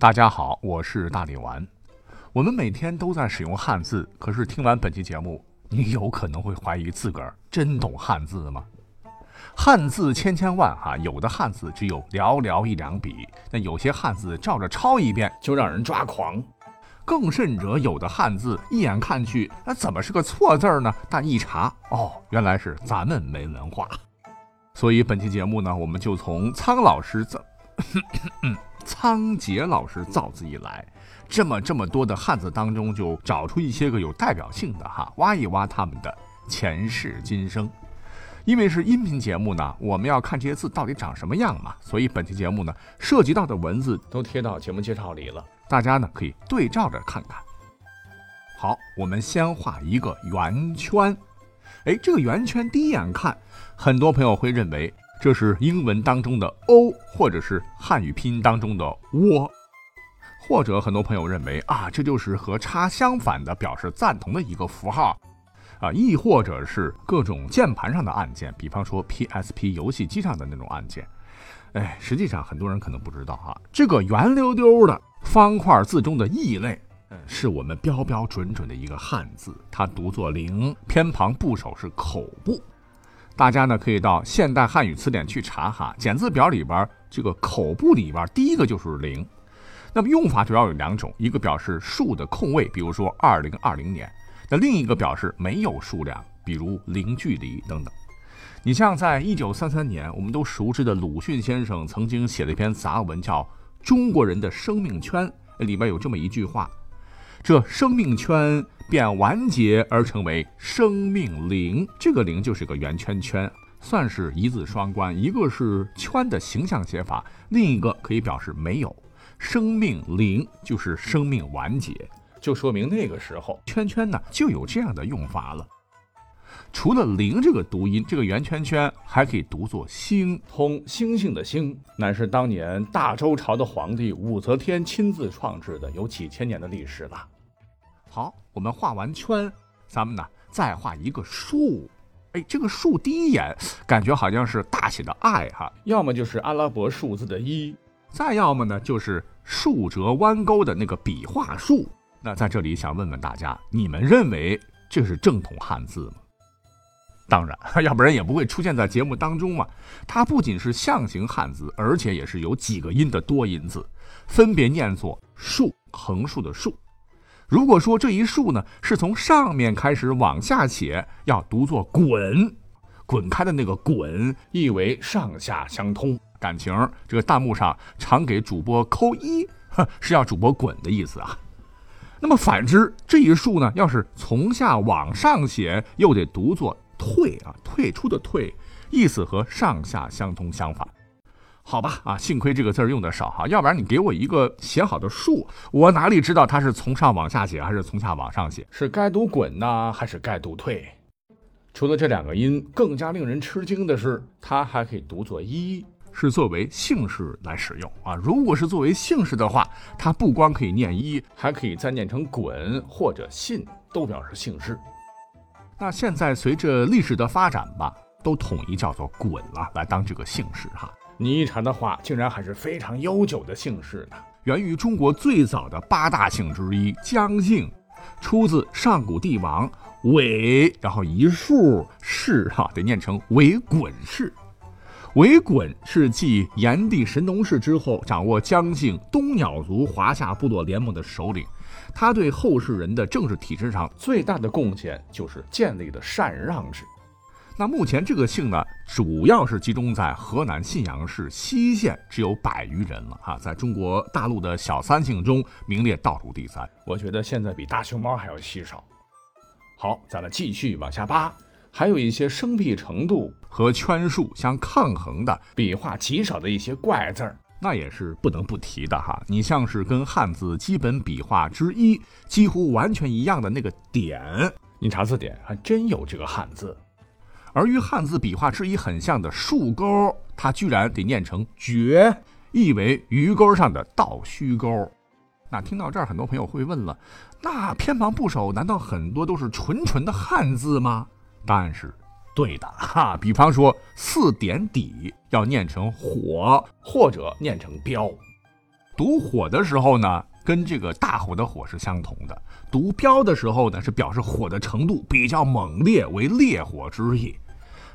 大家好，我是大力丸。我们每天都在使用汉字，可是听完本期节目，你有可能会怀疑自个儿真懂汉字吗？汉字千千万哈，有的汉字只有寥寥一两笔，那有些汉字照着抄一遍就让人抓狂。更甚者，有的汉字一眼看去，那怎么是个错字呢？但一查，哦，原来是咱们没文化。所以本期节目呢，我们就从苍老师怎。仓颉老师造字以来，这么这么多的汉字当中，就找出一些个有代表性的哈，挖一挖他们的前世今生。因为是音频节目呢，我们要看这些字到底长什么样嘛，所以本期节目呢，涉及到的文字都贴到节目介绍里了，大家呢可以对照着看看。好，我们先画一个圆圈。哎，这个圆圈第一眼看，很多朋友会认为。这是英文当中的 “o”，或者是汉语拼音当中的“窝”，或者很多朋友认为啊，这就是和叉相反的，表示赞同的一个符号啊，亦或者是各种键盘上的按键，比方说 PSP 游戏机上的那种按键。哎，实际上很多人可能不知道哈，这个圆溜溜的方块字中的异类，是我们标标准准的一个汉字，它读作“零”，偏旁部首是口部。大家呢可以到现代汉语词典去查哈，简字表里边这个口部里边第一个就是零。那么用法主要有两种，一个表示数的空位，比如说二零二零年；那另一个表示没有数量，比如零距离等等。你像在一九三三年，我们都熟知的鲁迅先生曾经写了一篇杂文叫《中国人的生命圈》，里边有这么一句话：这生命圈。便完结而成为生命灵，这个灵就是个圆圈圈，算是一字双关，一个是圈的形象写法，另一个可以表示没有。生命灵就是生命完结，就说明那个时候圈圈呢就有这样的用法了。除了灵这个读音，这个圆圈圈还可以读作星，通星星的星，乃是当年大周朝的皇帝武则天亲自创制的，有几千年的历史了。好，我们画完圈，咱们呢再画一个竖。哎，这个竖第一眼感觉好像是大写的爱哈，要么就是阿拉伯数字的一，再要么呢就是竖折弯钩的那个笔画竖。那在这里想问问大家，你们认为这是正统汉字吗？当然，要不然也不会出现在节目当中嘛。它不仅是象形汉字，而且也是有几个音的多音字，分别念作竖，横竖的竖。如果说这一竖呢是从上面开始往下写，要读作滚，滚开的那个滚，意为上下相通。感情这个弹幕上常给主播扣一，是要主播滚的意思啊。那么反之，这一竖呢，要是从下往上写，又得读作退啊，退出的退，意思和上下相通相反。好吧，啊，幸亏这个字儿用的少哈，要不然你给我一个写好的数，我哪里知道它是从上往下写还是从下往上写？是该读滚呢，还是该读退？除了这两个音，更加令人吃惊的是，它还可以读作一，是作为姓氏来使用啊。如果是作为姓氏的话，它不光可以念一，还可以再念成滚或者信，都表示姓氏。那现在随着历史的发展吧，都统一叫做滚了，来当这个姓氏哈。你一查的话，竟然还是非常悠久的姓氏呢，源于中国最早的八大姓之一姜姓，出自上古帝王韦，然后一竖氏哈，得念成韦滚氏。韦滚是继炎帝神农氏之后，掌握江姓东鸟族华夏部落联盟的首领。他对后世人的政治体制上最大的贡献，就是建立的禅让制。那目前这个姓呢，主要是集中在河南信阳市西县，只有百余人了哈，在中国大陆的小三姓中名列倒数第三。我觉得现在比大熊猫还要稀少。好，咱们继续往下扒，还有一些生僻程度和圈数相抗衡的笔画极少的一些怪字儿，那也是不能不提的哈。你像是跟汉字基本笔画之一几乎完全一样的那个点，你查字典还真有这个汉字。而与汉字笔画之一很像的竖钩，它居然得念成绝，意为鱼钩上的倒虚钩。那听到这儿，很多朋友会问了：那偏旁部首难道很多都是纯纯的汉字吗？答案是对的哈。比方说四点底要念成火，或者念成标。读火的时候呢，跟这个大火的火是相同的；读标的时候呢，是表示火的程度比较猛烈，为烈火之意。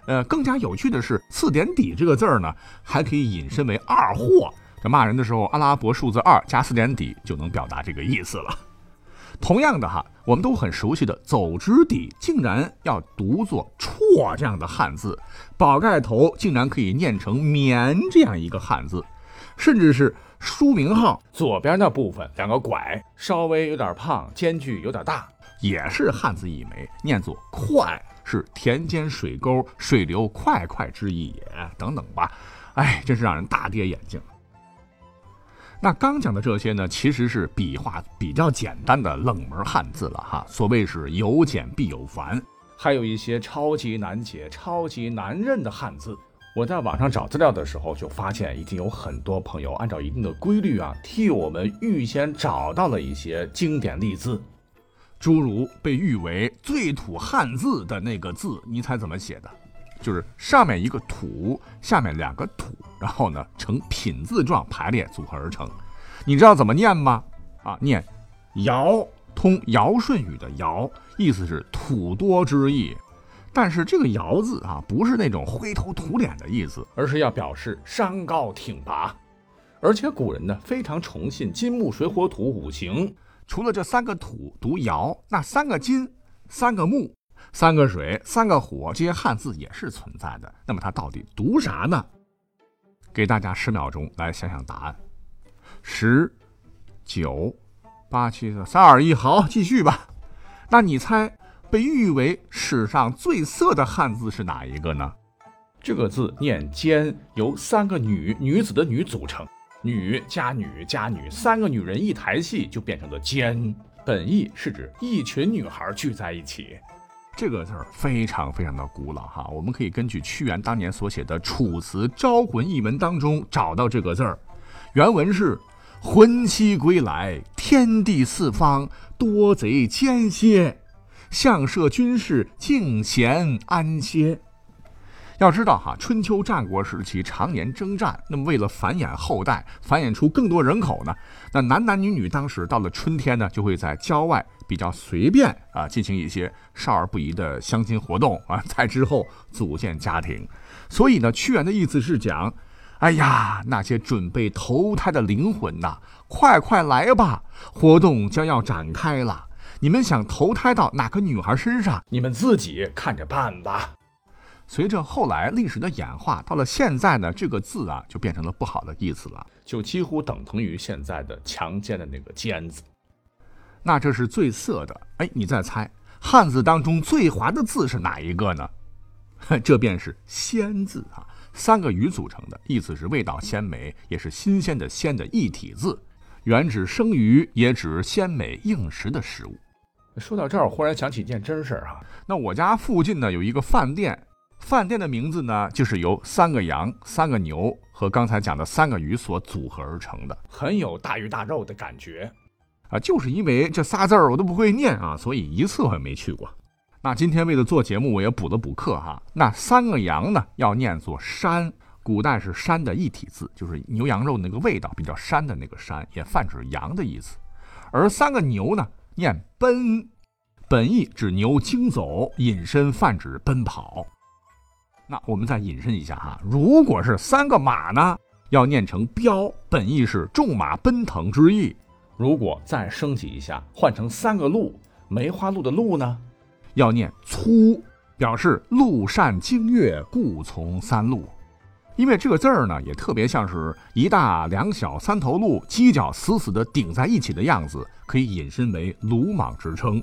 呃，更加有趣的是，四点底这个字儿呢，还可以引申为二货。这骂人的时候，阿拉伯数字二加四点底就能表达这个意思了。同样的哈，我们都很熟悉的走之底，竟然要读作绰这样的汉字；宝盖头竟然可以念成棉这样一个汉字，甚至是。书名号左边那部分两个拐，稍微有点胖，间距有点大，也是汉字一枚，念作“快”，是田间水沟，水流快快之意也。等等吧，哎，真是让人大跌眼镜。那刚讲的这些呢，其实是笔画比较简单的冷门汉字了哈。所谓是有简必有繁，还有一些超级难解、超级难认的汉字。我在网上找资料的时候，就发现已经有很多朋友按照一定的规律啊，替我们预先找到了一些经典例字，诸如被誉为最土汉字的那个字，你猜怎么写的？就是上面一个土，下面两个土，然后呢呈品字状排列组合而成。你知道怎么念吗？啊，念尧，通尧舜禹的尧，意思是土多之意。但是这个“尧”字啊，不是那种灰头土脸的意思，而是要表示山高挺拔。而且古人呢非常崇信金木水火土五行，除了这三个土读“尧”，那三个金、三个木、三个水、三个火这些汉字也是存在的。那么它到底读啥呢？给大家十秒钟来想想答案。十、九、八、七、四三、二、一，好，继续吧。那你猜？被誉为史上最色的汉字是哪一个呢？这个字念“奸”，由三个女女子的“女”组成，女加女加女，三个女人一台戏就变成了“奸”。本意是指一群女孩聚在一起。这个字儿非常非常的古老哈，我们可以根据屈原当年所写的《楚辞·招魂》一文当中找到这个字儿。原文是：“魂兮归来，天地四方，多贼奸邪。”相设军事，静闲安歇。要知道哈，春秋战国时期常年征战，那么为了繁衍后代，繁衍出更多人口呢，那男男女女当时到了春天呢，就会在郊外比较随便啊，进行一些少儿不宜的相亲活动啊，在之后组建家庭。所以呢，屈原的意思是讲，哎呀，那些准备投胎的灵魂呐，快快来吧，活动将要展开了。你们想投胎到哪个女孩身上？你们自己看着办吧。随着后来历史的演化，到了现在呢，这个字啊就变成了不好的意思了，就几乎等同于现在的强奸的那个奸字。那这是最色的。哎，你再猜，汉字当中最滑的字是哪一个呢？这便是鲜字啊，三个鱼组成的，意思是味道鲜美，也是新鲜的鲜的一体字，原指生鱼，也指鲜美应食的食物。说到这儿，我忽然想起一件真事儿哈。那我家附近呢有一个饭店，饭店的名字呢就是由三个羊、三个牛和刚才讲的三个鱼所组合而成的，很有大鱼大肉的感觉啊。就是因为这仨字儿我都不会念啊，所以一次我也没去过。那今天为了做节目，我也补了补课哈。那三个羊呢要念作山，古代是山的一体字，就是牛羊肉那个味道比较山的那个山，也泛指羊的意思。而三个牛呢？念奔，本意指牛经走，引申泛指奔跑。那我们再引申一下哈，如果是三个马呢，要念成彪，本意是纵马奔腾之意。如果再升级一下，换成三个鹿，梅花鹿的鹿呢，要念粗，表示鹿善经越，故从三鹿。因为这个字儿呢，也特别像是一大两小三头鹿犄角死死地顶在一起的样子，可以引申为鲁莽之称。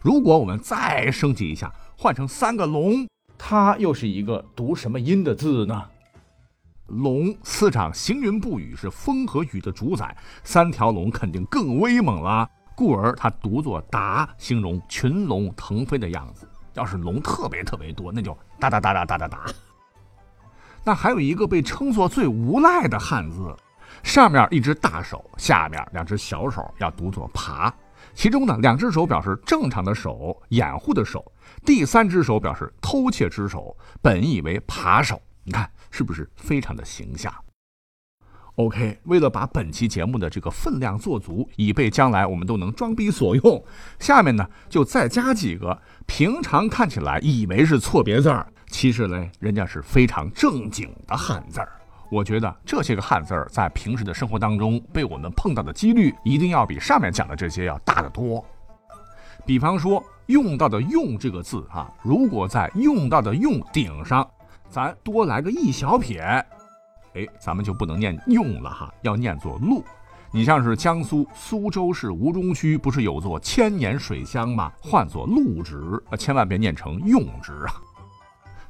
如果我们再升级一下，换成三个龙，它又是一个读什么音的字呢？龙司长行云布雨，是风和雨的主宰，三条龙肯定更威猛了，故而它读作达，形容群龙腾飞的样子。要是龙特别特别多，那就哒哒哒哒哒哒哒。那还有一个被称作最无赖的汉字，上面一只大手，下面两只小手，要读作“爬”。其中呢，两只手表示正常的手，掩护的手；第三只手表示偷窃之手，本意为扒手。你看是不是非常的形象？OK，为了把本期节目的这个分量做足，以备将来我们都能装逼所用，下面呢就再加几个平常看起来以为是错别字儿，其实呢人家是非常正经的汉字儿。我觉得这些个汉字儿在平时的生活当中被我们碰到的几率，一定要比上面讲的这些要大得多。比方说用到的“用”这个字啊，如果在用到的“用”顶上，咱多来个一小撇。哎，咱们就不能念用了哈，要念作路。你像是江苏苏州市吴中区，不是有座千年水乡吗？唤作路直，千万别念成用直啊。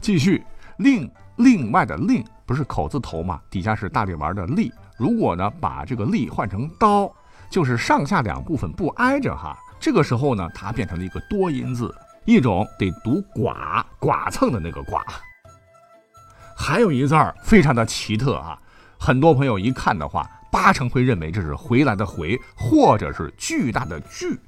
继续，另另外的另不是口字头吗？底下是大力丸的力。如果呢把这个力换成刀，就是上下两部分不挨着哈。这个时候呢，它变成了一个多音字，一种得读剐剐蹭的那个剐。还有一字儿非常的奇特啊，很多朋友一看的话，八成会认为这是回来的回，或者是巨大的巨。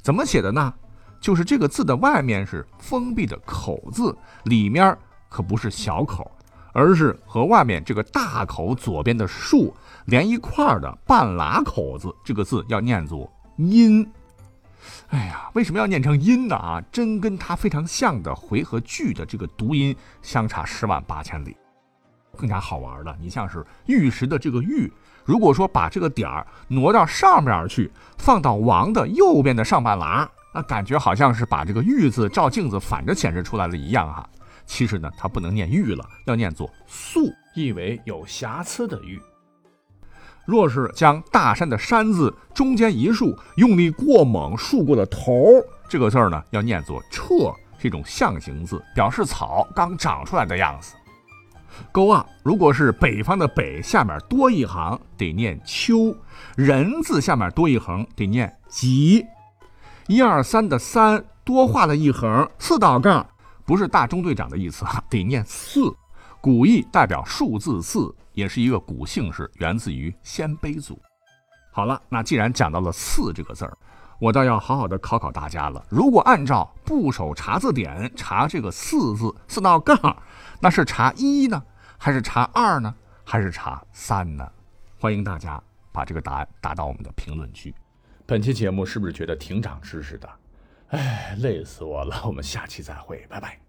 怎么写的呢？就是这个字的外面是封闭的口字，里面可不是小口，而是和外面这个大口左边的竖连一块儿的半拉口字。这个字要念作阴。哎呀，为什么要念成阴呢？啊，真跟它非常像的回和句的这个读音相差十万八千里。更加好玩的，你像是玉石的这个玉，如果说把这个点儿挪到上面去，放到王的右边的上半拉，那感觉好像是把这个玉字照镜子反着显示出来了一样哈。其实呢，它不能念玉了，要念作素，意为有瑕疵的玉。若是将大山的山字中间一竖，用力过猛，竖过了头，这个字儿呢，要念作彻，是一种象形字，表示草刚长出来的样子。勾啊，如果是北方的北下面多一行，得念秋；人字下面多一横，得念吉。一二三的三多画了一横，四道杠，不是大中队长的意思哈，得念四。古意代表数字四，也是一个古姓氏，源自于鲜卑族。好了，那既然讲到了四这个字儿，我倒要好好的考考大家了。如果按照部首查字典查这个四字四道杠。那是查一呢，还是查二呢，还是查三呢？欢迎大家把这个答案打到我们的评论区。本期节目是不是觉得挺长知识的？哎，累死我了！我们下期再会，拜拜。